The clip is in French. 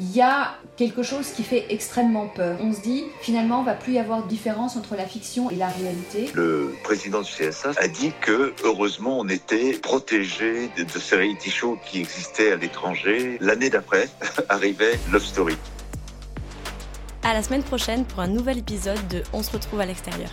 il y a quelque chose qui fait extrêmement peur. On se dit, finalement, il va plus y avoir de différence entre la fiction et la réalité. Le président du CSA a dit que, heureusement, on était protégé de, de ces reality shows qui existaient à l'étranger. L'année d'après arrivait Love Story. À la semaine prochaine pour un nouvel épisode de On se retrouve à l'extérieur.